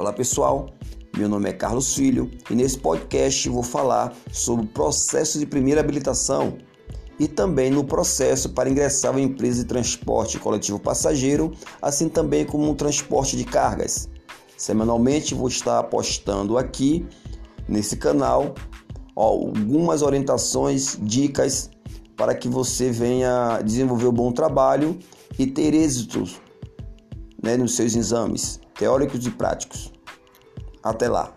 Olá pessoal, meu nome é Carlos Filho e nesse podcast vou falar sobre o processo de primeira habilitação e também no processo para ingressar em empresa de transporte coletivo passageiro, assim também como um transporte de cargas. Semanalmente vou estar postando aqui nesse canal algumas orientações, dicas para que você venha desenvolver um bom trabalho e ter êxitos né, nos seus exames teóricos e práticos. Até lá!